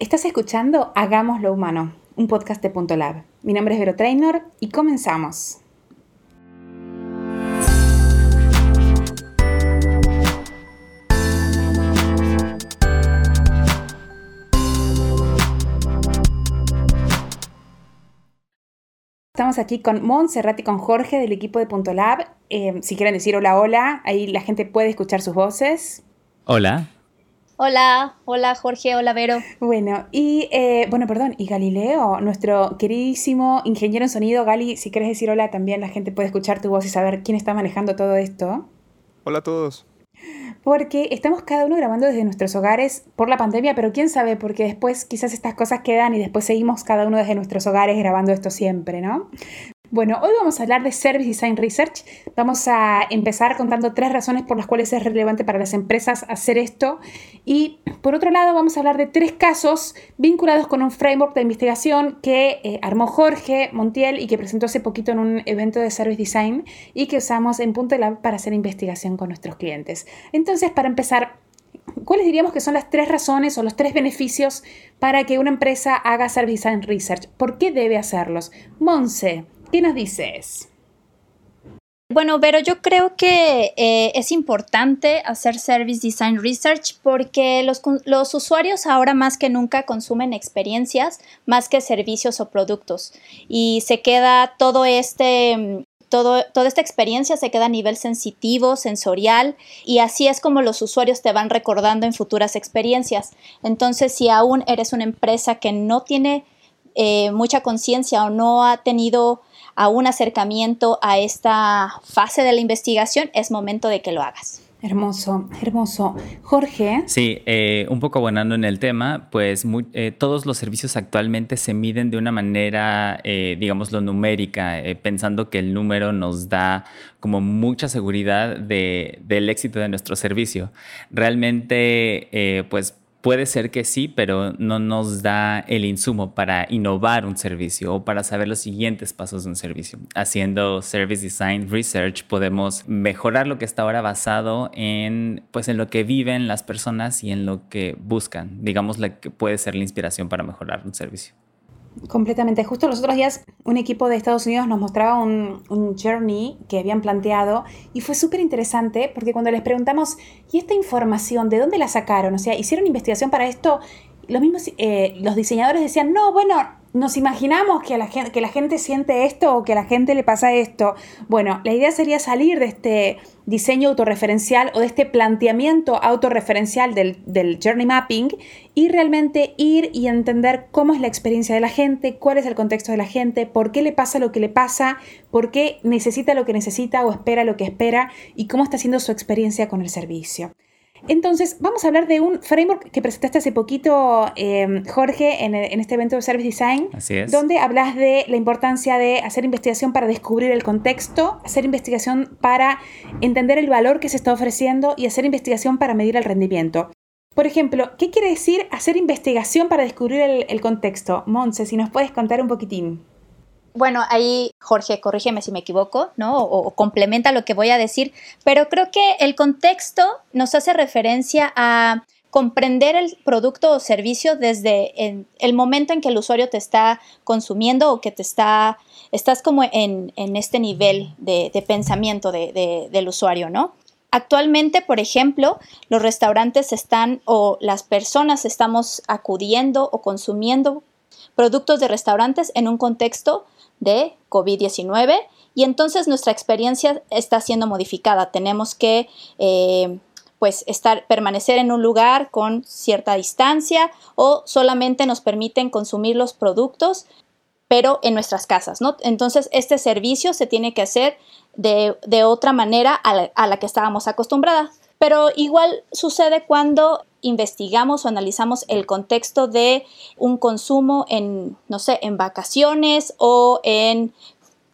Estás escuchando Hagamos lo Humano, un podcast de Punto Lab. Mi nombre es Vero Trainor y comenzamos. Estamos aquí con Montserrat y con Jorge del equipo de Punto Lab. Eh, si quieren decir hola, hola, ahí la gente puede escuchar sus voces. Hola. Hola, hola Jorge, hola Vero. Bueno, y eh, bueno, perdón, y Galileo, nuestro queridísimo ingeniero en sonido, Gali, si quieres decir hola también, la gente puede escuchar tu voz y saber quién está manejando todo esto. Hola a todos. Porque estamos cada uno grabando desde nuestros hogares por la pandemia, pero quién sabe, porque después quizás estas cosas quedan y después seguimos cada uno desde nuestros hogares grabando esto siempre, ¿no? Bueno, hoy vamos a hablar de Service Design Research. Vamos a empezar contando tres razones por las cuales es relevante para las empresas hacer esto. Y por otro lado, vamos a hablar de tres casos vinculados con un framework de investigación que eh, armó Jorge Montiel y que presentó hace poquito en un evento de Service Design y que usamos en Punto Lab para hacer investigación con nuestros clientes. Entonces, para empezar, ¿cuáles diríamos que son las tres razones o los tres beneficios para que una empresa haga Service Design Research? ¿Por qué debe hacerlos? Monse, ¿Qué nos dices? Bueno, pero yo creo que eh, es importante hacer Service Design Research porque los, los, usuarios ahora más que nunca consumen experiencias más que servicios o productos. Y se queda todo este... Todo, toda esta experiencia se queda a nivel sensitivo, sensorial, y así es como los usuarios te van recordando en futuras experiencias. Entonces, si aún eres una empresa que no tiene eh, mucha conciencia o no ha tenido a un acercamiento a esta fase de la investigación, es momento de que lo hagas. Hermoso, hermoso. Jorge. Sí, eh, un poco abonando en el tema, pues eh, todos los servicios actualmente se miden de una manera, eh, lo numérica, eh, pensando que el número nos da como mucha seguridad de, del éxito de nuestro servicio. Realmente, pues Puede ser que sí, pero no nos da el insumo para innovar un servicio o para saber los siguientes pasos de un servicio. Haciendo Service Design Research podemos mejorar lo que está ahora basado en, pues, en lo que viven las personas y en lo que buscan. Digamos, la que puede ser la inspiración para mejorar un servicio. Completamente. Justo los otros días un equipo de Estados Unidos nos mostraba un, un journey que habían planteado y fue súper interesante porque cuando les preguntamos, ¿y esta información de dónde la sacaron? O sea, ¿hicieron investigación para esto? Los mismos, eh, los diseñadores decían, no, bueno, nos imaginamos que, la gente, que la gente siente esto o que a la gente le pasa esto. Bueno, la idea sería salir de este diseño autorreferencial o de este planteamiento autorreferencial del, del journey mapping y realmente ir y entender cómo es la experiencia de la gente, cuál es el contexto de la gente, por qué le pasa lo que le pasa, por qué necesita lo que necesita o espera lo que espera y cómo está siendo su experiencia con el servicio. Entonces, vamos a hablar de un framework que presentaste hace poquito, em, Jorge, en, este evento de Service Design. Así es. Donde hablas de la importancia de hacer investigación para descubrir el contexto, hacer investigación para entender el valor que se está ofreciendo y hacer investigación para medir el rendimiento. Por ejemplo, ¿qué quiere decir hacer investigación para descubrir el, el contexto? Monse, si nos puedes contar un poquitín. Bueno, ahí Jorge, corrígeme si me equivoco, ¿no? O, complementa lo que voy a decir, pero creo que el contexto nos hace referencia a comprender el producto o servicio desde el momento en que el usuario te está consumiendo o que te está, estás como en, este nivel de, pensamiento del usuario, ¿no? Actualmente, por ejemplo, los restaurantes están o las personas estamos acudiendo o consumiendo productos de restaurantes en un contexto de COVID-19 y entonces nuestra experiencia está siendo modificada. Tenemos que eh, pues estar, permanecer en un lugar con cierta distancia o solamente nos permiten consumir los productos pero en nuestras casas, ¿no? Entonces, este servicio se tiene que hacer de, otra manera a la, a la que estábamos acostumbradas. Pero igual sucede cuando investigamos o analizamos el contexto de un consumo en, no sé, en vacaciones o en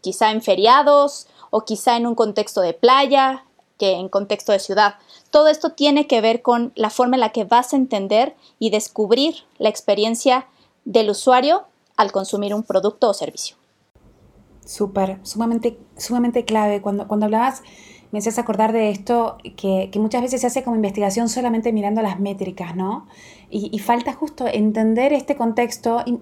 quizá en feriados o quizá en un contexto de playa que en contexto de ciudad. Todo esto tiene que ver con la forma en la que vas a entender y descubrir la experiencia del usuario al consumir un producto o servicio. Súper, sumamente, sumamente clave. Cuando, cuando hablabas me haces acordar de esto que, muchas veces se hace como investigación solamente mirando las métricas, ¿no? Y, falta justo entender este contexto. Y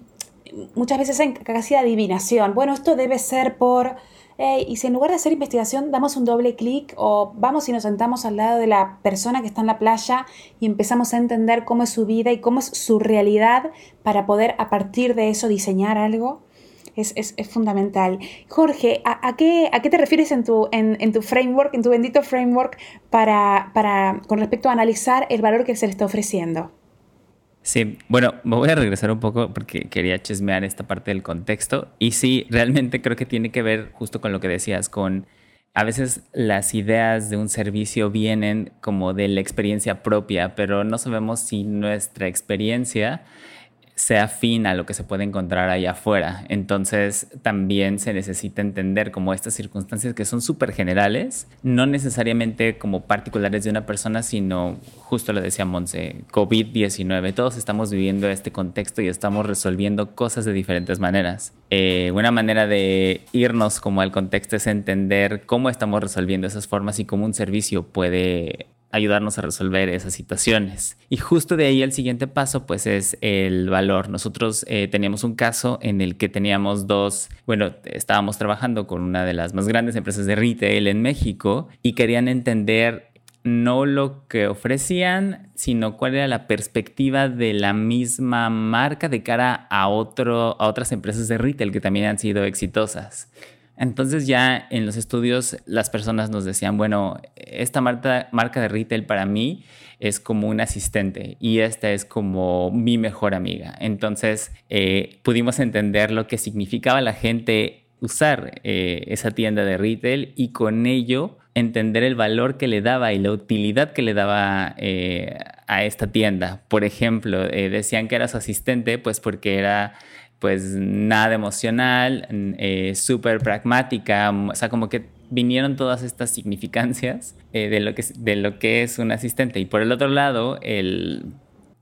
muchas veces en casi adivinación. Bueno, esto debe ser por... y si en lugar de hacer investigación damos un doble clic o vamos y nos sentamos al lado de la persona que está en la playa y empezamos a entender cómo es su vida y cómo es su realidad para poder a partir de eso diseñar algo, es, fundamental. Jorge, ¿a, qué, ¿a, qué, te refieres en tu, en, tu framework, en tu bendito framework, para, para, con respecto a analizar el valor que se le está ofreciendo? Sí, bueno, me voy a regresar un poco porque quería chismear esta parte del contexto. Y sí, realmente creo que tiene que ver justo con lo que decías, con a veces las ideas de un servicio vienen como de la experiencia propia, pero no sabemos si nuestra experiencia sea afín a lo que se puede encontrar allá afuera. Entonces también se necesita entender como estas circunstancias que son súper generales, no necesariamente como particulares de una persona, sino justo lo decía Monse, COVID-19. Todos estamos viviendo este contexto y estamos resolviendo cosas de diferentes maneras. Eh, una manera de irnos como al contexto es entender cómo estamos resolviendo esas formas y cómo un servicio puede ayudarnos a resolver esas situaciones. Y justo de ahí el siguiente paso pues es el valor. Nosotros eh, teníamos un caso en el que teníamos dos, bueno, estábamos trabajando con una de las más grandes empresas de retail en México y querían entender no lo que ofrecían, sino cuál era la perspectiva de la misma marca de cara a, otro, a otras empresas de retail que también han sido exitosas. Entonces ya en los estudios las personas nos decían, bueno, esta marca, de retail para mí es como un asistente y esta es como mi mejor amiga. Entonces eh, pudimos entender lo que significaba la gente usar eh, esa tienda de retail y con ello entender el valor que le daba y la utilidad que le daba eh, a esta tienda. Por ejemplo, decían que era su asistente pues porque era pues nada emocional, eh, súper pragmática, o sea, como que vinieron todas estas significancias eh, de, lo que, de lo que es un asistente. Y por el otro lado, el,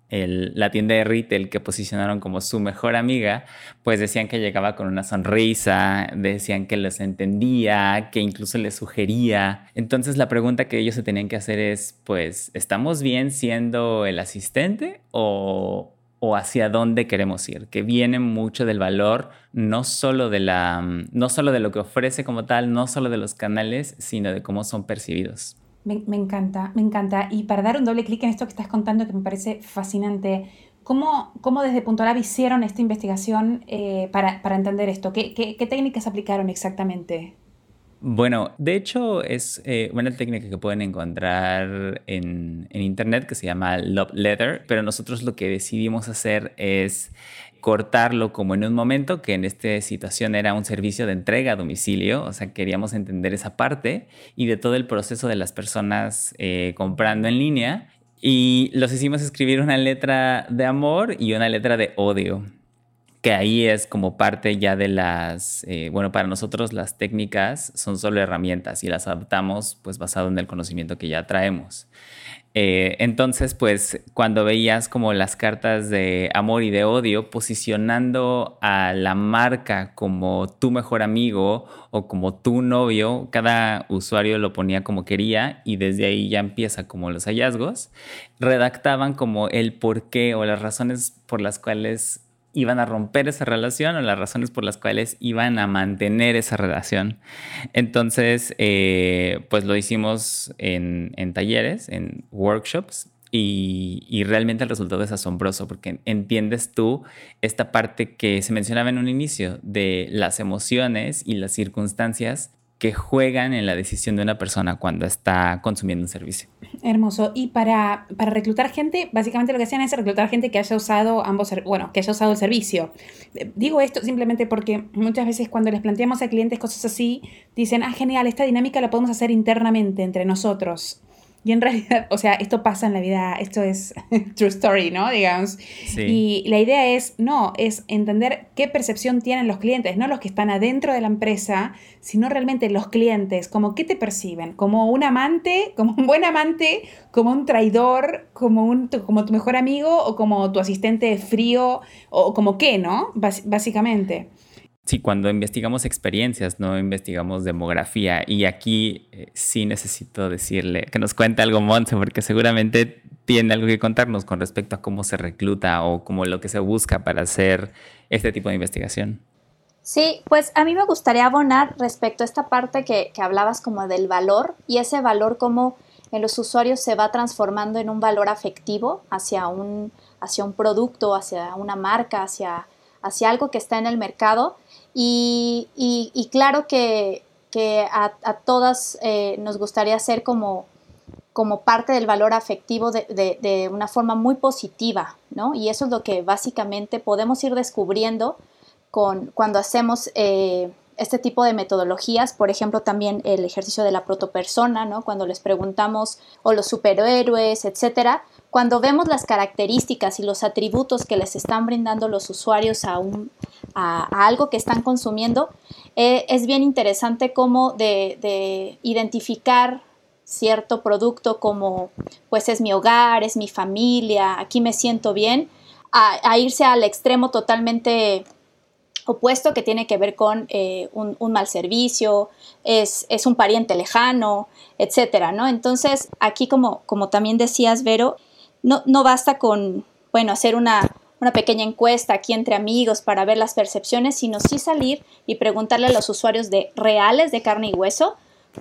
la tienda de retail que posicionaron como su mejor amiga, pues decían que llegaba con una sonrisa, decían que los entendía, que incluso les sugería. Entonces la pregunta que ellos se tenían que hacer es, pues, ¿estamos bien siendo el asistente o, o hacia dónde queremos ir, que viene mucho del valor, no solo de, la, no solo de lo que ofrece como tal, no solo de los canales, sino de cómo son percibidos. Me, encanta, me encanta. Y para dar un doble clic en esto que estás contando, que me parece fascinante, ¿cómo, cómo desde Punto hicieron esta investigación eh, para, entender esto? ¿Qué, qué técnicas aplicaron exactamente? Bueno, de hecho es eh, una técnica que pueden encontrar en, internet que se llama Love Letter, pero nosotros lo que decidimos hacer es cortarlo como en un momento, que en esta situación era un servicio de entrega a domicilio, o sea, queríamos entender esa parte y de todo el proceso de las personas eh, comprando en línea. Y los hicimos escribir una letra de amor y una letra de odio que ahí es como parte ya de las, eh, bueno, para nosotros las técnicas son solo herramientas y las adaptamos pues basado en el conocimiento que ya traemos. Eh, entonces, pues cuando veías como las cartas de amor y de odio posicionando a la marca como tu mejor amigo o como tu novio, cada usuario lo ponía como quería y desde ahí ya empieza como los hallazgos, redactaban como el por qué o las razones por las cuales iban a romper esa relación o las razones por las cuales iban a mantener esa relación. Entonces, eh, pues lo hicimos en, talleres, en workshops, y, y, realmente el resultado es asombroso porque entiendes tú esta parte que se mencionaba en un inicio de las emociones y las circunstancias que juegan en la decisión de una persona cuando está consumiendo un servicio. Hermoso. Y para, para reclutar gente, básicamente lo que hacían es reclutar gente que haya usado ambos, bueno, que haya usado el servicio. Digo esto simplemente porque muchas veces cuando les planteamos a clientes cosas así, dicen, ah, genial, esta dinámica la podemos hacer internamente entre nosotros. Y en realidad, o sea, esto pasa en la vida, esto es true story, ¿no? Digamos. Y la idea es, no, es entender qué percepción tienen los clientes, no los que están adentro de la empresa, sino realmente los clientes, como qué te perciben, como un amante, como un buen amante, como un traidor, como, un, como tu mejor amigo o como tu asistente frío, o como qué, ¿no? básicamente. Sí, cuando investigamos experiencias, no investigamos demografía. Y aquí eh, sí necesito decirle que nos cuente algo Monse, porque seguramente tiene algo que contarnos con respecto a cómo se recluta o como lo que se busca para hacer este tipo de investigación. Sí, pues a mí me gustaría abonar respecto a esta parte que, que hablabas como del valor y ese valor como en los usuarios se va transformando en un valor afectivo hacia un, hacia un producto, hacia una marca, hacia, hacia algo que está en el mercado y, claro que, a, todas eh, nos gustaría ser como, como parte del valor afectivo de, una forma muy positiva, ¿no? Y eso es lo que básicamente podemos ir descubriendo con, cuando hacemos eh, este tipo de metodologías, por ejemplo, también el ejercicio de la protopersona, ¿no? Cuando les preguntamos, o los superhéroes, etcétera, cuando vemos las características y los atributos que les están brindando los usuarios a, un, a, algo que están consumiendo, eh, es bien interesante cómo de, identificar cierto producto como pues es mi hogar, es mi familia, aquí me siento bien, a, irse al extremo totalmente opuesto que tiene que ver con eh, un, mal servicio, es, es, un pariente lejano, etcétera, ¿no? Entonces, aquí como, como también decías, Vero, no, basta con, bueno, hacer una, pequeña encuesta aquí entre amigos para ver las percepciones, sino sí salir y preguntarle a los usuarios de reales de carne y hueso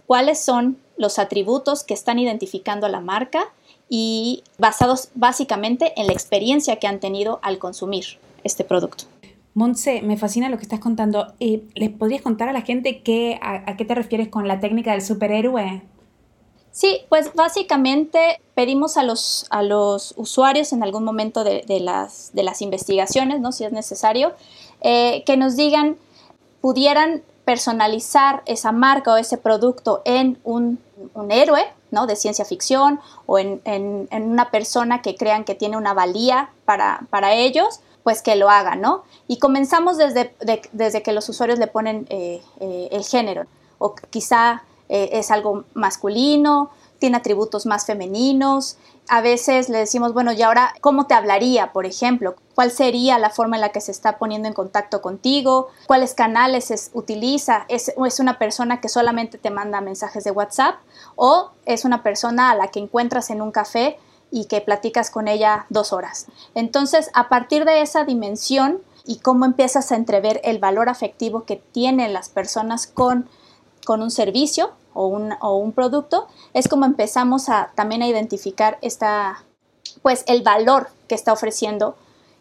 cuáles son los atributos que están identificando a la marca y basados básicamente en la experiencia que han tenido al consumir este producto. Montse, me fascina lo que estás contando. Eh, ¿Les podrías contar a la gente qué, a, qué te refieres con la técnica del superhéroe? Sí, pues básicamente pedimos a los, a los usuarios en algún momento de, las, de las investigaciones, ¿no? si es necesario, eh, que nos digan, pudieran personalizar esa marca o ese producto en un, héroe ¿no? de ciencia ficción o en, una persona que crean que tiene una valía para, ellos, pues que lo hagan, ¿no? Y comenzamos desde, desde que los usuarios le ponen eh, eh, el género, o quizá eh, es algo masculino, tiene atributos más femeninos. A veces le decimos, bueno, y ahora, ¿cómo te hablaría, por ejemplo? ¿Cuál sería la forma en la que se está poniendo en contacto contigo? ¿Cuáles canales utiliza? ¿Es, ¿Es una persona que solamente te manda mensajes de WhatsApp? ¿O es una persona a la que encuentras en un café y que platicas con ella dos horas? Entonces, a partir de esa dimensión y cómo empiezas a entrever el valor afectivo que tienen las personas con con un servicio o un, o un producto, es como empezamos a también a identificar esta, pues el valor que está ofreciendo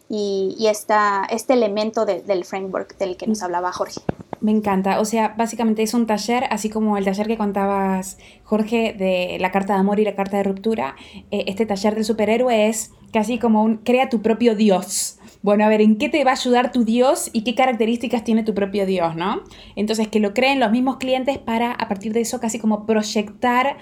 y, y esta, este elemento del framework del que nos hablaba Jorge. Me encanta, o sea, básicamente es un taller, así como el taller que contabas, Jorge, de la carta de amor y la carta de ruptura, eh, este taller del superhéroe es casi como un, crea tu propio Dios, bueno, a ver, ¿en qué te va a ayudar tu Dios y qué características tiene tu propio Dios, ¿no? Entonces, que lo creen los mismos clientes para, a partir de eso, casi como proyectar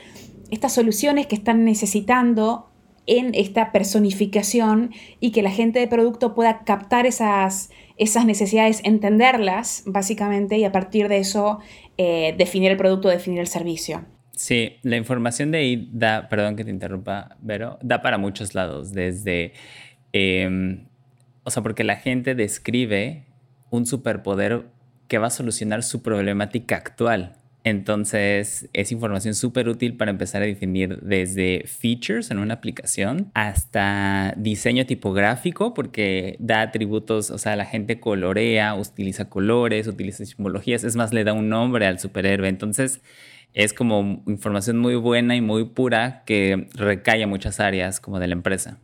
estas soluciones que están necesitando en esta personificación y que la gente de producto pueda captar esas, esas necesidades, entenderlas, básicamente, y a partir de eso eh, definir el producto, definir el servicio. Sí, la información de ahí da, perdón que te interrumpa, pero da para muchos lados, desde... Em, o sea, porque la gente describe un superpoder que va a solucionar su problemática actual. Entonces, es información súper útil para empezar a definir desde features en una aplicación hasta diseño tipográfico, porque da atributos, o sea, la gente colorea, utiliza colores, utiliza simbologías, es más, le da un nombre al superhéroe. Entonces, es como información muy buena y muy pura que recae a muchas áreas como de la empresa.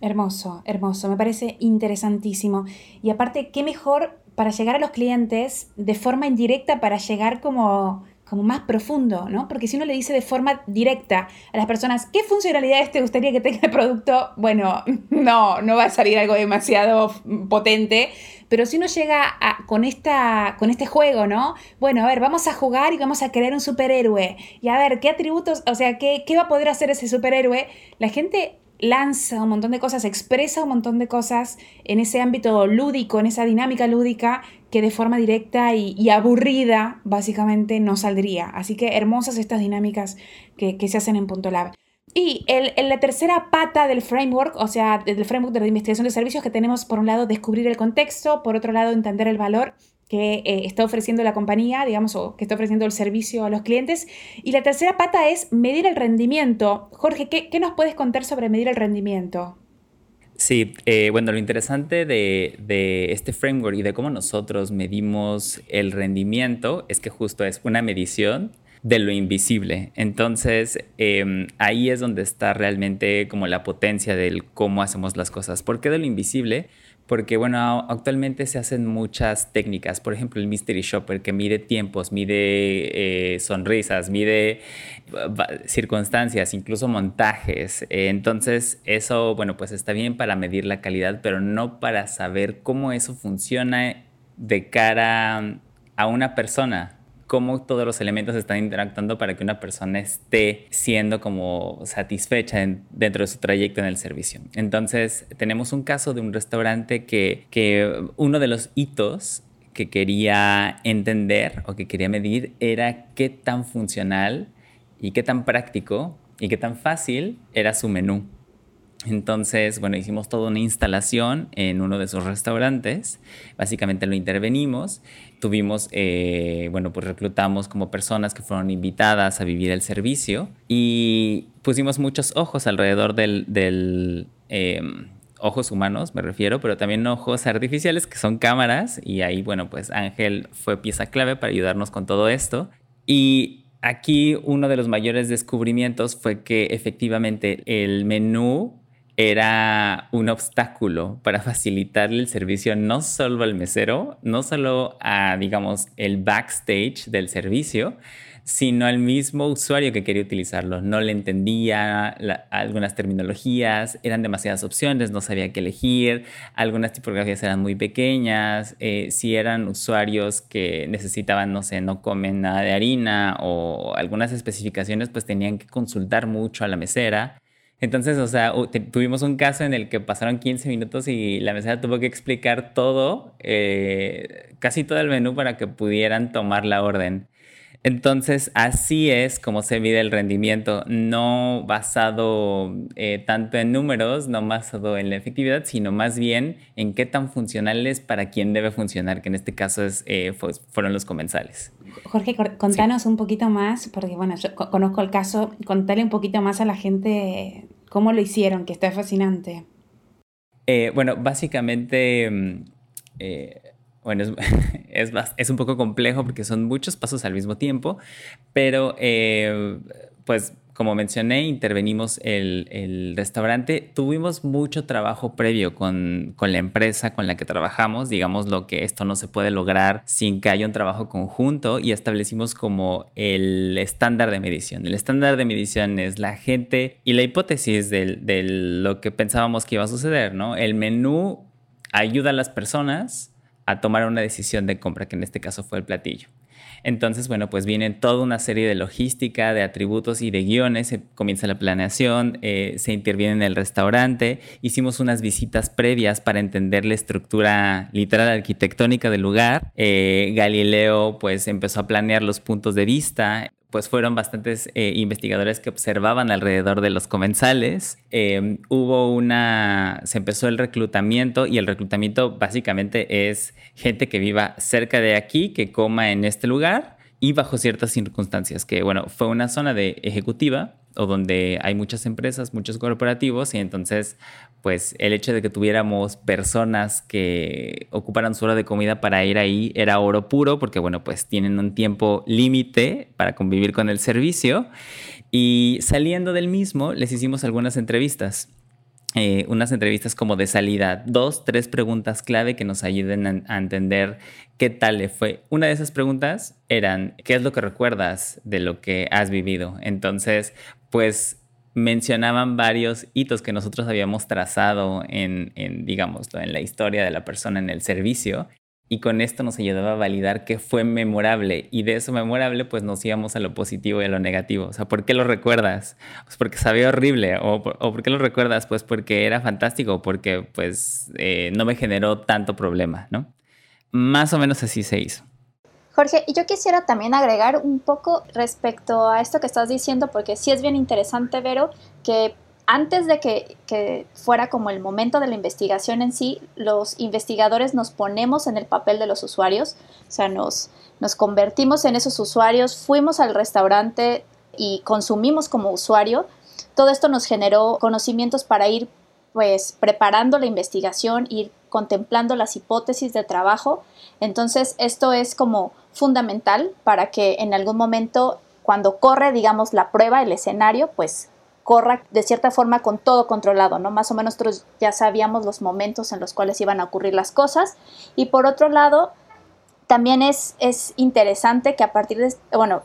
Hermoso, hermoso, me parece interesantísimo. Y aparte, qué mejor para llegar a los clientes de forma indirecta para llegar como, como más profundo, ¿no? Porque si uno le dice de forma directa a las personas, ¿qué funcionalidades te gustaría que tenga el producto? Bueno, no, no va a salir algo demasiado potente, pero si uno llega con, esta, con este juego, ¿no? Bueno, a ver, vamos a jugar y vamos a crear un superhéroe. Y a ver, ¿qué atributos, o sea, qué, qué va a poder hacer ese superhéroe? La gente lanza un montón de cosas, expresa un montón de cosas en ese ámbito lúdico, en esa dinámica lúdica que de forma directa y, aburrida básicamente no saldría. Así que hermosas estas dinámicas que, se hacen en Punto Lab. Y el, la tercera pata del framework, o sea, del framework de la investigación de servicios que tenemos, por un lado, descubrir el contexto, por otro lado, entender el valor que eh, está ofreciendo la compañía, digamos, o que está ofreciendo el servicio a los clientes. Y la tercera pata es medir el rendimiento. Jorge, ¿qué, nos puedes contar sobre medir el rendimiento? Sí, eh, bueno, lo interesante de, este framework y de cómo nosotros medimos el rendimiento es que justo es una medición de lo invisible. Entonces, em, ahí es donde está realmente como la potencia del cómo hacemos las cosas. ¿Por qué de lo invisible? Porque bueno, actualmente se hacen muchas técnicas, por ejemplo el Mystery Shopper que mide tiempos, mide eh, sonrisas, mide circunstancias, incluso montajes. Eh, entonces eso, bueno, pues está bien para medir la calidad, pero no para saber cómo eso funciona de cara a una persona cómo todos los elementos están interactuando para que una persona esté siendo como satisfecha dentro de su trayecto en el servicio. Entonces, tenemos un caso de un restaurante que, que uno de los hitos que quería entender o que quería medir era qué tan funcional y qué tan práctico y qué tan fácil era su menú. Entonces, bueno, hicimos toda una instalación en uno de sus restaurantes. Básicamente lo intervenimos. Tuvimos, eh, bueno, pues reclutamos como personas que fueron invitadas a vivir el servicio y pusimos muchos ojos alrededor del, em, ojos humanos, me refiero, pero también ojos artificiales que son cámaras y ahí, bueno, pues Ángel fue pieza clave para ayudarnos con todo esto. Y aquí uno de los mayores descubrimientos fue que efectivamente el menú era un obstáculo para facilitarle el servicio no solo al mesero, no solo a, digamos, el backstage del servicio, sino al mismo usuario que quería utilizarlo. No le entendía algunas terminologías, eran demasiadas opciones, no sabía qué elegir, algunas tipografías eran muy pequeñas, eh, si eran usuarios que necesitaban, no sé, no comen nada de harina o algunas especificaciones, pues tenían que consultar mucho a la mesera. Entonces, o sea, tuvimos un caso en el que pasaron 15 minutos y la mesera tuvo que explicar todo, eh, casi todo el menú para que pudieran tomar la orden. Entonces, así es como se mide el rendimiento, no basado eh, tanto en números, no basado en la efectividad, sino más bien en qué tan funcional es para quien debe funcionar, que en este caso es, eh, fueron los comensales. Jorge, contanos un poquito más, porque bueno, yo conozco el caso, contale un poquito más a la gente cómo lo hicieron, que está fascinante. Eh, bueno, básicamente, mm, eh, bueno, es, es, un poco complejo porque son muchos pasos al mismo tiempo, pero eh, pues como mencioné, intervenimos el, el, restaurante. Tuvimos mucho trabajo previo con, con, la empresa con la que trabajamos. Digamos lo que esto no se puede lograr sin que haya un trabajo conjunto y establecimos como el estándar de medición. El estándar de medición es la gente y la hipótesis de lo que pensábamos que iba a suceder, ¿no? El menú ayuda a las personas a tomar una decisión de compra, que en este caso fue el platillo. Entonces, bueno, pues viene toda una serie de logística, de atributos y de guiones, se comienza la planeación, eh, se interviene en el restaurante, hicimos unas visitas previas para entender la estructura literal arquitectónica del lugar. Eh, Galileo pues empezó a planear los puntos de vista, pues fueron bastantes eh, investigadores que observaban alrededor de los comensales. Em, hubo una, se empezó el reclutamiento y el reclutamiento básicamente es gente que viva cerca de aquí, que coma en este lugar y bajo ciertas circunstancias, que bueno, fue una zona de ejecutiva o donde hay muchas empresas, muchos corporativos y entonces pues el hecho de que tuviéramos personas que ocuparan su hora de comida para ir ahí era oro puro porque bueno pues tienen un tiempo límite para convivir con el servicio. Y saliendo del mismo les hicimos algunas entrevistas eh, unas entrevistas como de salida, dos, tres preguntas clave que nos ayuden a, entender qué tal le fue. Una de esas preguntas eran, ¿qué es lo que recuerdas de lo que has vivido? Entonces, pues mencionaban varios hitos que nosotros habíamos trazado en, en, digámoslo, en la historia de la persona en el servicio. Y con esto nos ayudaba a validar que fue memorable. Y de eso memorable, pues nos íbamos a lo positivo y a lo negativo. O sea, ¿por qué lo recuerdas? Pues porque sabía horrible. ¿O, o por qué lo recuerdas? Pues porque era fantástico. Porque, pues, eh, no me generó tanto problema, ¿no? Más o menos así se hizo. Jorge, y yo quisiera también agregar un poco respecto a esto que estás diciendo, porque sí es bien interesante, Vero, que antes de que, fuera como el momento de la investigación en sí, los investigadores nos ponemos en el papel de los usuarios, o sea, nos, nos convertimos en esos usuarios, fuimos al restaurante y consumimos como usuario. Todo esto nos generó conocimientos para ir pues preparando la investigación, ir contemplando las hipótesis de trabajo. Entonces, esto es como fundamental para que en algún momento, cuando corre, digamos, la prueba, el escenario, pues corra de cierta forma con todo controlado, ¿no? Más o menos nosotros ya sabíamos los momentos en los cuales iban a ocurrir las cosas. Y por otro lado, también es, es interesante que a partir de, bueno,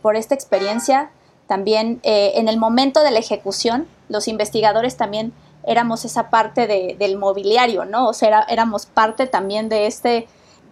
por, esta experiencia, también eh, en el momento de la ejecución, los investigadores también éramos esa parte del mobiliario, ¿no? O sea, éramos parte también de este,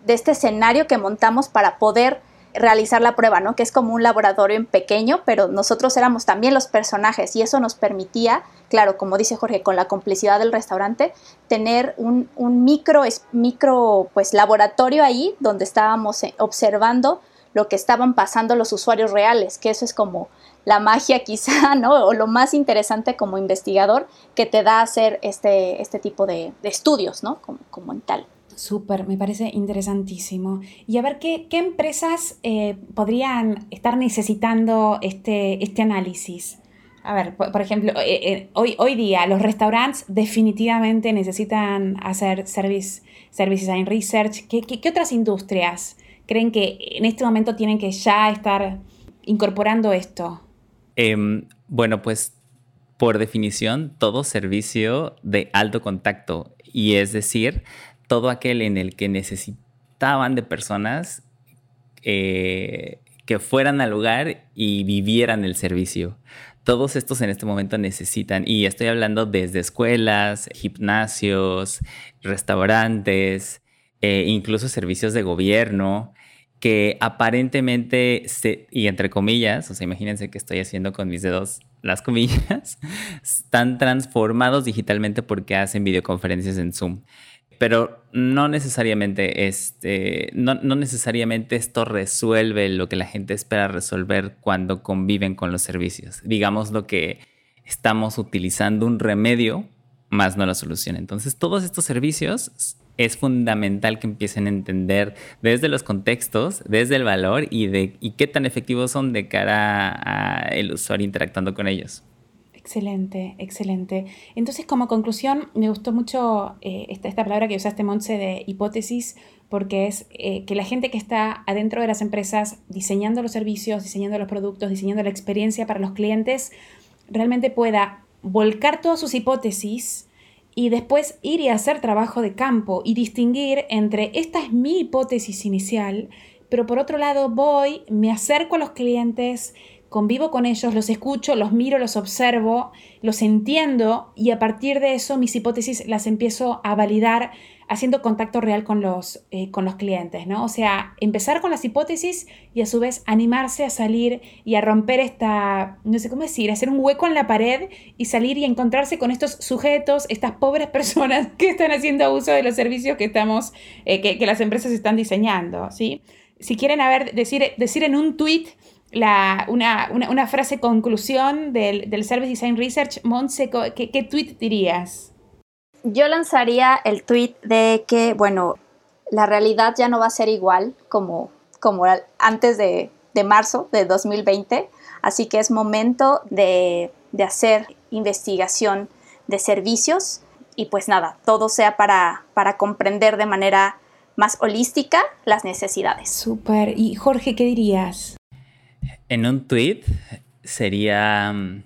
de este escenario que montamos para poder realizar la prueba, ¿no? Que es como un laboratorio en pequeño, pero nosotros éramos también los personajes y eso nos permitía, claro, como dice Jorge, con la complicidad del restaurante, tener un, micro, micro, pues, laboratorio ahí donde estábamos eh, observando lo que estaban pasando los usuarios reales, que eso es como la magia quizá, ¿no? O lo más interesante como investigador que te da hacer este, este tipo de, estudios, ¿no? Como, como en tal. Súper, me parece interesantísimo. Y a ver, ¿qué, empresas eh, podrían estar necesitando este, este análisis? A ver, por, ejemplo, eh, eh, hoy, hoy día los restaurantes definitivamente necesitan hacer service, service design research. ¿Qué, qué, otras industrias creen que en este momento tienen que ya estar incorporando esto? Em, bueno, pues por definición, todo servicio de alto contacto. Y es decir, todo aquel en el que necesitaban de personas eh, que fueran al lugar y vivieran el servicio. Todos estos en este momento necesitan, y estoy hablando desde escuelas, gimnasios, restaurantes, eh, incluso servicios de gobierno, que aparentemente, y entre comillas, o sea, imagínense que estoy haciendo con mis dedos las comillas, están transformados digitalmente porque hacen videoconferencias en Zoom pero no necesariamente, este, no, necesariamente esto resuelve lo que la gente espera resolver cuando conviven con los servicios. Digamos lo que estamos utilizando un remedio más no la solución. Entonces, todos estos servicios es fundamental que empiecen a entender desde los contextos, desde el valor y de y qué tan efectivos son de cara al usuario interactuando con ellos. Excelente, excelente. Entonces, como conclusión, me gustó mucho eh, esta, palabra que usaste, Monse, de hipótesis, porque es eh, que la gente que está adentro de las empresas diseñando los servicios, diseñando los productos, diseñando la experiencia para los clientes, realmente pueda volcar todas sus hipótesis y después ir y hacer trabajo de campo y distinguir entre esta es mi hipótesis inicial, pero por otro lado voy, me acerco a los clientes, convivo con ellos, los escucho, los miro, los observo, los entiendo y a partir de eso mis hipótesis las empiezo a validar haciendo contacto real con los, eh, con los clientes, ¿no? O sea, empezar con las hipótesis y a su vez animarse a salir y a romper esta, no sé cómo decir, hacer un hueco en la pared y salir y encontrarse con estos sujetos, estas pobres personas que están haciendo uso de los servicios que estamos, eh, que, las empresas están diseñando, ¿sí? Si quieren, a decir, decir en un tweet la, una, frase conclusión del, Service Design Research. Montse, ¿qué, tweet dirías? Yo lanzaría el tweet de que, bueno, la realidad ya no va a ser igual como, como antes de, marzo de 2020, así que es momento de, de hacer investigación de servicios y pues nada, todo sea para, para comprender de manera más holística las necesidades. Súper. Y Jorge, ¿qué dirías? En un tweet sería mm,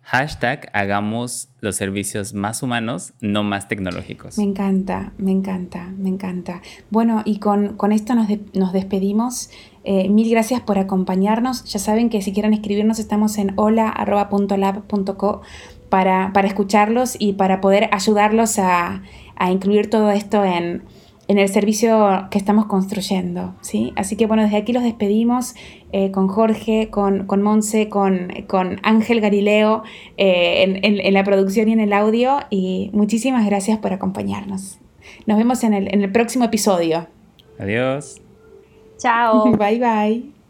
hashtag hagamos los servicios más humanos, no más tecnológicos. Me encanta, me encanta, me encanta. Bueno, y con, esto nos, despedimos. Eh, mil gracias por acompañarnos. Ya saben que si quieren escribirnos estamos en hola.lab.co para, para escucharlos y para poder ayudarlos a, a incluir todo esto en, en el servicio que estamos construyendo. ¿sí? Así que bueno, desde aquí los despedimos eh, con Jorge, con, con Monse, con, con Ángel Garileo eh, en, en, la producción y en el audio. Y muchísimas gracias por acompañarnos. Nos vemos en el, en el próximo episodio. Adiós. Chao. Bye bye.